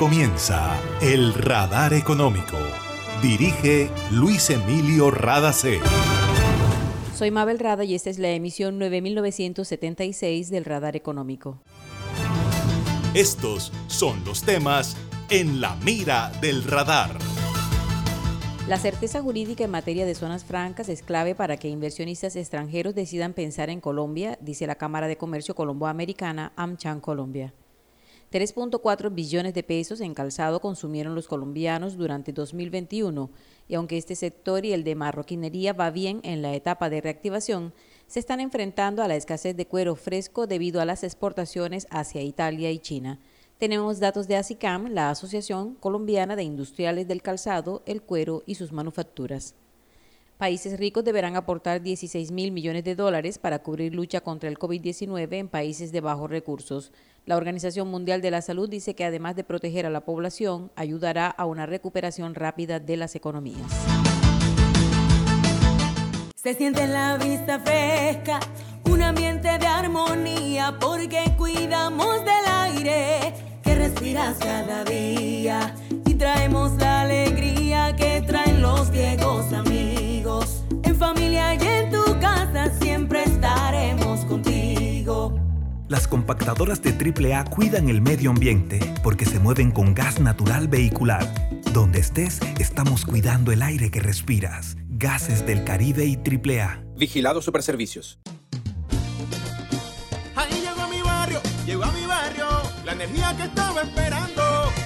comienza El Radar Económico. Dirige Luis Emilio Radacé. Soy Mabel Rada y esta es la emisión 9976 del Radar Económico. Estos son los temas en la mira del radar. La certeza jurídica en materia de zonas francas es clave para que inversionistas extranjeros decidan pensar en Colombia, dice la Cámara de Comercio Colomboamericana AmCham Colombia. 3.4 billones de pesos en calzado consumieron los colombianos durante 2021 y aunque este sector y el de marroquinería va bien en la etapa de reactivación, se están enfrentando a la escasez de cuero fresco debido a las exportaciones hacia Italia y China. Tenemos datos de ASICAM, la Asociación Colombiana de Industriales del Calzado, el Cuero y sus manufacturas. Países ricos deberán aportar 16 mil millones de dólares para cubrir lucha contra el COVID-19 en países de bajos recursos. La Organización Mundial de la Salud dice que además de proteger a la población, ayudará a una recuperación rápida de las economías. Se siente en la vista fresca, un ambiente de armonía, porque cuidamos del aire que respiras cada día y traemos la alegría que traen los viejos amigos. En familia y en tu casa siempre estaremos contigo. Las compactadoras de AAA cuidan el medio ambiente porque se mueven con gas natural vehicular. Donde estés, estamos cuidando el aire que respiras. Gases del Caribe y AAA. Vigilado Superservicios. Ahí llegó a mi barrio, llegó a mi barrio, la energía que estaba esperando,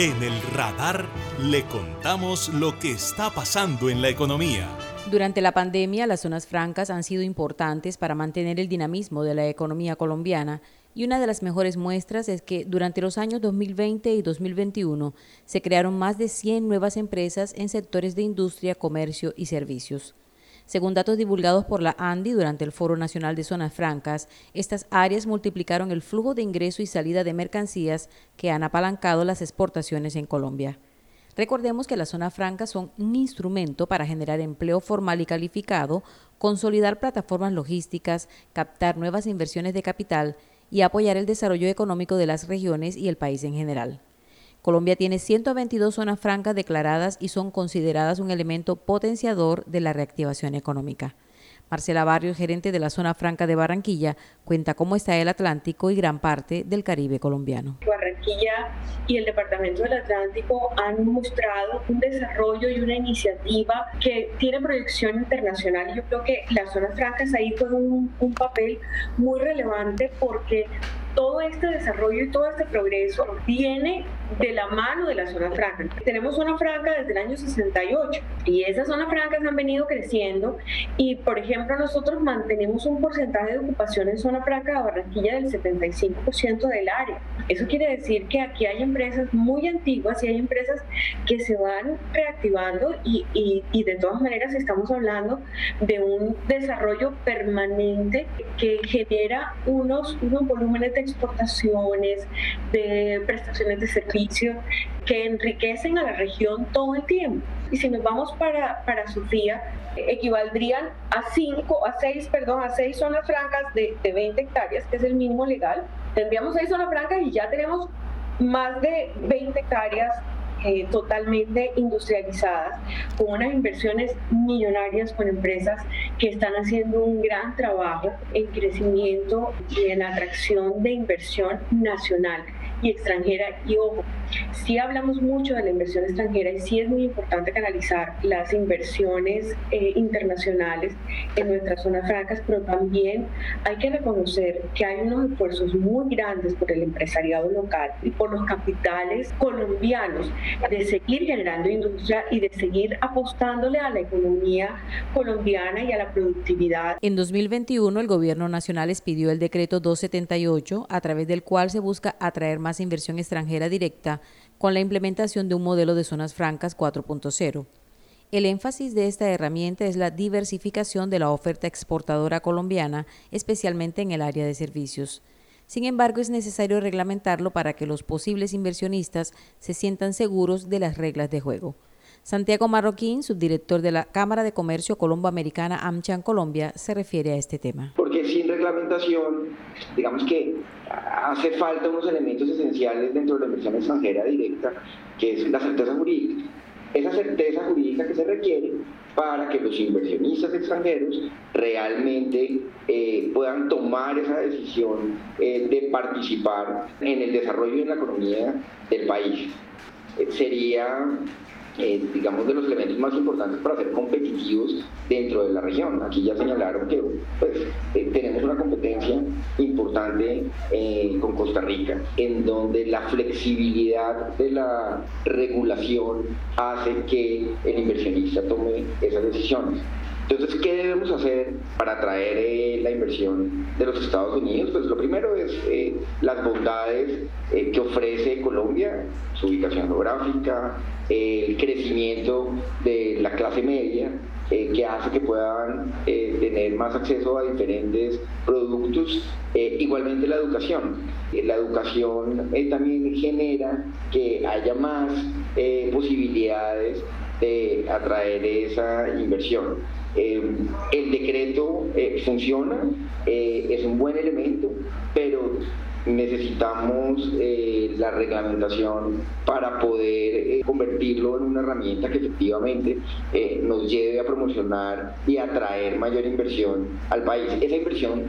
En el radar le contamos lo que está pasando en la economía. Durante la pandemia, las zonas francas han sido importantes para mantener el dinamismo de la economía colombiana y una de las mejores muestras es que durante los años 2020 y 2021 se crearon más de 100 nuevas empresas en sectores de industria, comercio y servicios. Según datos divulgados por la ANDI durante el Foro Nacional de Zonas Francas, estas áreas multiplicaron el flujo de ingreso y salida de mercancías que han apalancado las exportaciones en Colombia. Recordemos que las zonas francas son un instrumento para generar empleo formal y calificado, consolidar plataformas logísticas, captar nuevas inversiones de capital y apoyar el desarrollo económico de las regiones y el país en general. Colombia tiene 122 zonas francas declaradas y son consideradas un elemento potenciador de la reactivación económica. Marcela Barrio, gerente de la zona franca de Barranquilla, cuenta cómo está el Atlántico y gran parte del Caribe colombiano. Barranquilla y el Departamento del Atlántico han mostrado un desarrollo y una iniciativa que tiene proyección internacional. Yo creo que las zonas francas ahí juegan un, un papel muy relevante porque todo este desarrollo y todo este progreso viene de la mano de la zona franca. Tenemos zona franca desde el año 68 y esas zonas francas han venido creciendo y, por ejemplo, nosotros mantenemos un porcentaje de ocupación en zona franca de Barranquilla del 75% del área. Eso quiere decir que aquí hay empresas muy antiguas y hay empresas que se van reactivando y, y, y de todas maneras estamos hablando de un desarrollo permanente que genera unos, unos volúmenes de exportaciones, de prestaciones de servicios que enriquecen a la región todo el tiempo. Y si nos vamos para, para Sofía, equivaldrían a cinco, a seis, perdón, a seis zonas francas de, de 20 hectáreas, que es el mínimo legal. Tendríamos seis zonas francas y ya tenemos más de 20 hectáreas eh, totalmente industrializadas, con unas inversiones millonarias con empresas que están haciendo un gran trabajo en crecimiento y en atracción de inversión nacional y extranjera. Y ojo, Sí hablamos mucho de la inversión extranjera y sí es muy importante canalizar las inversiones eh, internacionales en nuestras zonas francas, pero también hay que reconocer que hay unos esfuerzos muy grandes por el empresariado local y por los capitales colombianos de seguir generando industria y de seguir apostándole a la economía colombiana y a la productividad. En 2021 el gobierno nacional expidió el decreto 278 a través del cual se busca atraer más inversión extranjera directa con la implementación de un modelo de zonas francas 4.0. El énfasis de esta herramienta es la diversificación de la oferta exportadora colombiana, especialmente en el área de servicios. Sin embargo, es necesario reglamentarlo para que los posibles inversionistas se sientan seguros de las reglas de juego. Santiago Marroquín, subdirector de la Cámara de Comercio Colombo-Americana AmCham Colombia, se refiere a este tema. Porque sin reglamentación, digamos que hace falta unos elementos esenciales dentro de la inversión extranjera directa, que es la certeza jurídica. Esa certeza jurídica que se requiere para que los inversionistas extranjeros realmente eh, puedan tomar esa decisión eh, de participar en el desarrollo de la economía del país. Eh, sería eh, digamos, de los elementos más importantes para ser competitivos dentro de la región. Aquí ya señalaron que pues, eh, tenemos una competencia importante eh, con Costa Rica, en donde la flexibilidad de la regulación hace que el inversionista tome esas decisiones. Entonces, ¿qué debemos hacer para atraer eh, la inversión de los Estados Unidos? Pues lo primero es las bondades que ofrece Colombia, su ubicación geográfica, el crecimiento de la clase media, que hace que puedan tener más acceso a diferentes productos. igualmente la educación. la educación también genera que haya más posibilidades de atraer esa inversión. Eh, el decreto eh, funciona, eh, es un buen elemento, pero necesitamos la reglamentación para poder convertirlo en una herramienta que efectivamente nos lleve a promocionar y atraer mayor inversión al país. Esa inversión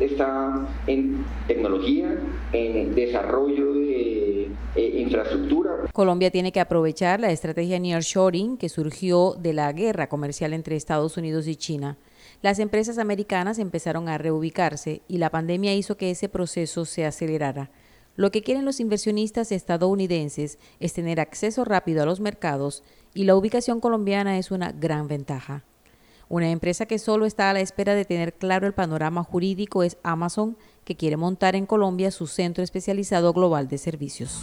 está en tecnología, en desarrollo de infraestructura. Colombia tiene que aprovechar la estrategia nearshoring que surgió de la guerra comercial entre Estados Unidos y China. Las empresas americanas empezaron a reubicarse y la pandemia hizo que ese proceso se acelerara. Lo que quieren los inversionistas estadounidenses es tener acceso rápido a los mercados y la ubicación colombiana es una gran ventaja. Una empresa que solo está a la espera de tener claro el panorama jurídico es Amazon, que quiere montar en Colombia su centro especializado global de servicios.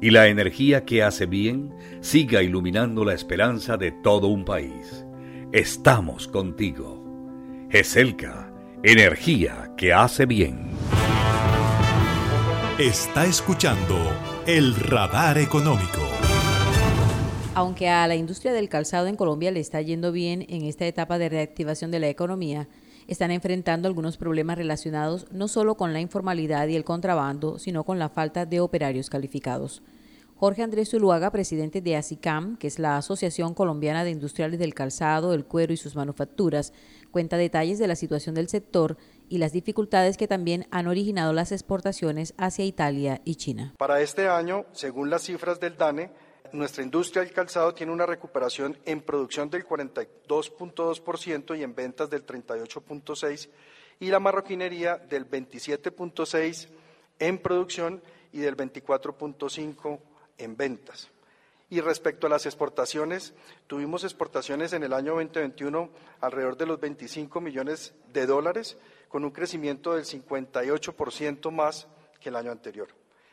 y la energía que hace bien siga iluminando la esperanza de todo un país. Estamos contigo. GESELCA, energía que hace bien. Está escuchando el radar económico. Aunque a la industria del calzado en Colombia le está yendo bien en esta etapa de reactivación de la economía, están enfrentando algunos problemas relacionados no solo con la informalidad y el contrabando, sino con la falta de operarios calificados. Jorge Andrés Zuluaga, presidente de ASICAM, que es la Asociación Colombiana de Industriales del Calzado, el Cuero y sus manufacturas, cuenta detalles de la situación del sector y las dificultades que también han originado las exportaciones hacia Italia y China. Para este año, según las cifras del DANE, nuestra industria del calzado tiene una recuperación en producción del 42.2% y en ventas del 38.6% y la marroquinería del 27.6% en producción y del 24.5% en ventas. Y respecto a las exportaciones, tuvimos exportaciones en el año 2021 alrededor de los 25 millones de dólares, con un crecimiento del 58% más que el año anterior,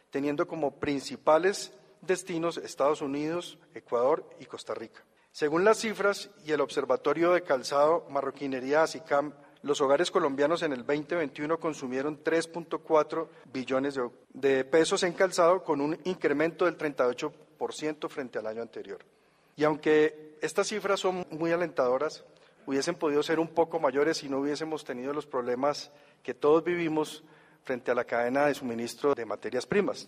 teniendo como principales destinos Estados Unidos, Ecuador y Costa Rica. Según las cifras y el Observatorio de Calzado Marroquinería ASICAM, los hogares colombianos en el 2021 consumieron 3.4 billones de, pesos en calzado con un incremento del 38% frente al año anterior. Y aunque estas cifras son muy alentadoras, hubiesen podido ser un poco mayores si no hubiésemos tenido los problemas que todos vivimos frente a la cadena de suministro de materias primas.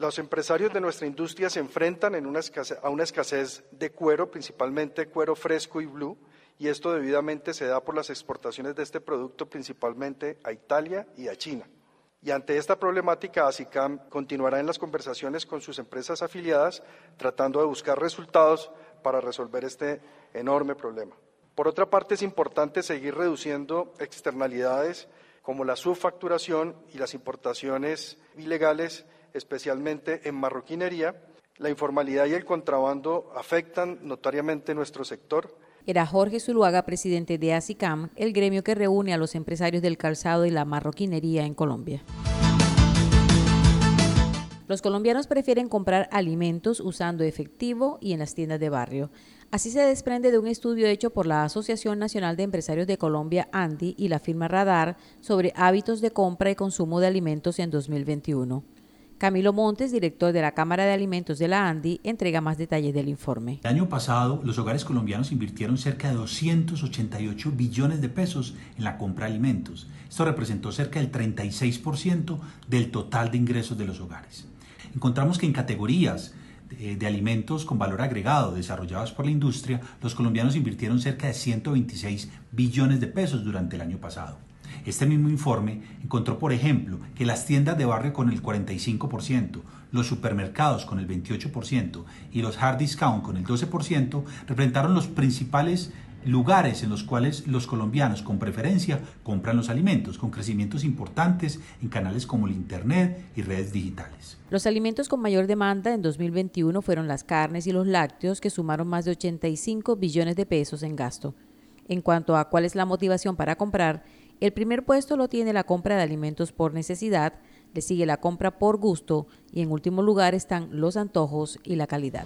Los empresarios de nuestra industria se enfrentan a una escasez de cuero, principalmente cuero fresco y blue, y esto debidamente se da por las exportaciones de este producto principalmente a Italia y a China. Y ante esta problemática, ASICAM continuará en las conversaciones con sus empresas afiliadas tratando de buscar resultados para resolver este enorme problema. Por otra parte, es importante seguir reduciendo externalidades como la subfacturación y las importaciones ilegales, especialmente en marroquinería. La informalidad y el contrabando afectan notariamente nuestro sector era Jorge Zuluaga, presidente de ASICAM, el gremio que reúne a los empresarios del calzado y la marroquinería en Colombia. Los colombianos prefieren comprar alimentos usando efectivo y en las tiendas de barrio. Así se desprende de un estudio hecho por la Asociación Nacional de Empresarios de Colombia, ANDI, y la firma Radar sobre hábitos de compra y consumo de alimentos en 2021. Camilo Montes, director de la Cámara de Alimentos de la ANDI, entrega más detalles del informe. El año pasado, los hogares colombianos invirtieron cerca de 288 billones de pesos en la compra de alimentos. Esto representó cerca del 36% del total de ingresos de los hogares. Encontramos que en categorías de, de, alimentos con valor agregado desarrollados por la industria, los colombianos invirtieron cerca de 126 billones de pesos durante el año pasado. Este mismo informe encontró, por ejemplo, que las tiendas de barrio con el 45%, los supermercados con el 28% y los hard discount con el 12% representaron los principales lugares en los cuales los colombianos con preferencia compran los alimentos, con crecimientos importantes en canales como el Internet y redes digitales. Los alimentos con mayor demanda en 2021 fueron las carnes y los lácteos, que sumaron más de 85 billones de pesos en gasto. En cuanto a cuál es la motivación para comprar, el primer puesto lo tiene la compra de alimentos por necesidad, le sigue la compra por gusto y en último lugar están los antojos y la calidad.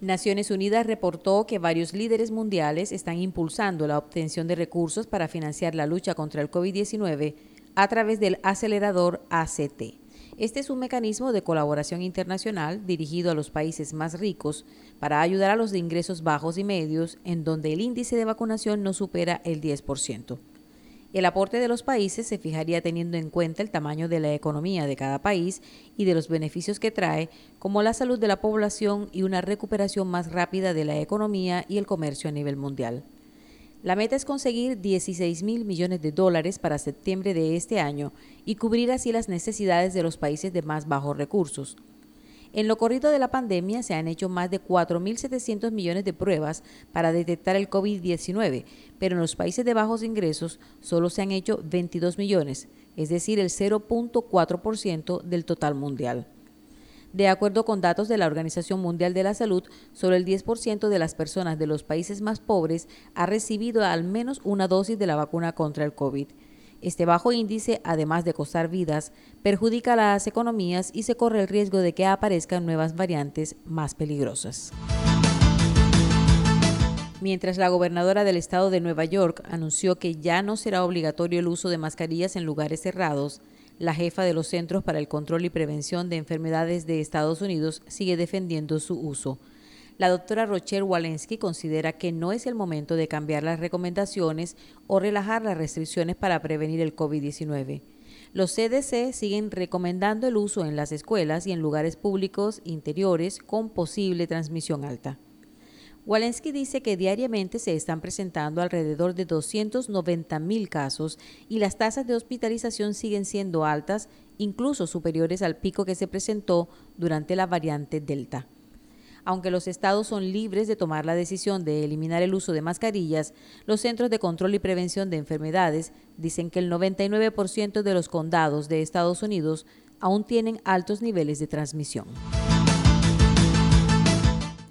Naciones Unidas reportó que varios líderes mundiales están impulsando la obtención de recursos para financiar la lucha contra el COVID-19 a través del acelerador ACT. Este es un mecanismo de colaboración internacional dirigido a los países más ricos para ayudar a los de ingresos bajos y medios en donde el índice de vacunación no supera el 10%. El aporte de los países se fijaría teniendo en cuenta el tamaño de la economía de cada país y de los beneficios que trae, como la salud de la población y una recuperación más rápida de la economía y el comercio a nivel mundial. La meta es conseguir 16 mil millones de dólares para septiembre de este año y cubrir así las necesidades de los países de más bajos recursos. En lo corrido de la pandemia se han hecho más de 4.700 millones de pruebas para detectar el COVID-19, pero en los países de bajos ingresos solo se han hecho 22 millones, es decir, el 0.4% del total mundial. De acuerdo con datos de la Organización Mundial de la Salud, solo el 10% de las personas de los países más pobres ha recibido al menos una dosis de la vacuna contra el COVID. Este bajo índice, además de costar vidas, perjudica las economías y se corre el riesgo de que aparezcan nuevas variantes más peligrosas. Mientras la gobernadora del estado de Nueva York anunció que ya no será obligatorio el uso de mascarillas en lugares cerrados, la jefa de los Centros para el Control y Prevención de Enfermedades de Estados Unidos sigue defendiendo su uso. La doctora Rochelle Walensky considera que no es el momento de cambiar las recomendaciones o relajar las restricciones para prevenir el COVID-19. Los CDC siguen recomendando el uso en las escuelas y en lugares públicos interiores con posible transmisión alta. Walensky dice que diariamente se están presentando alrededor de 290 mil casos y las tasas de hospitalización siguen siendo altas, incluso superiores al pico que se presentó durante la variante Delta. Aunque los estados son libres de tomar la decisión de eliminar el uso de mascarillas, los Centros de Control y Prevención de Enfermedades dicen que el 99% de los condados de Estados Unidos aún tienen altos niveles de transmisión.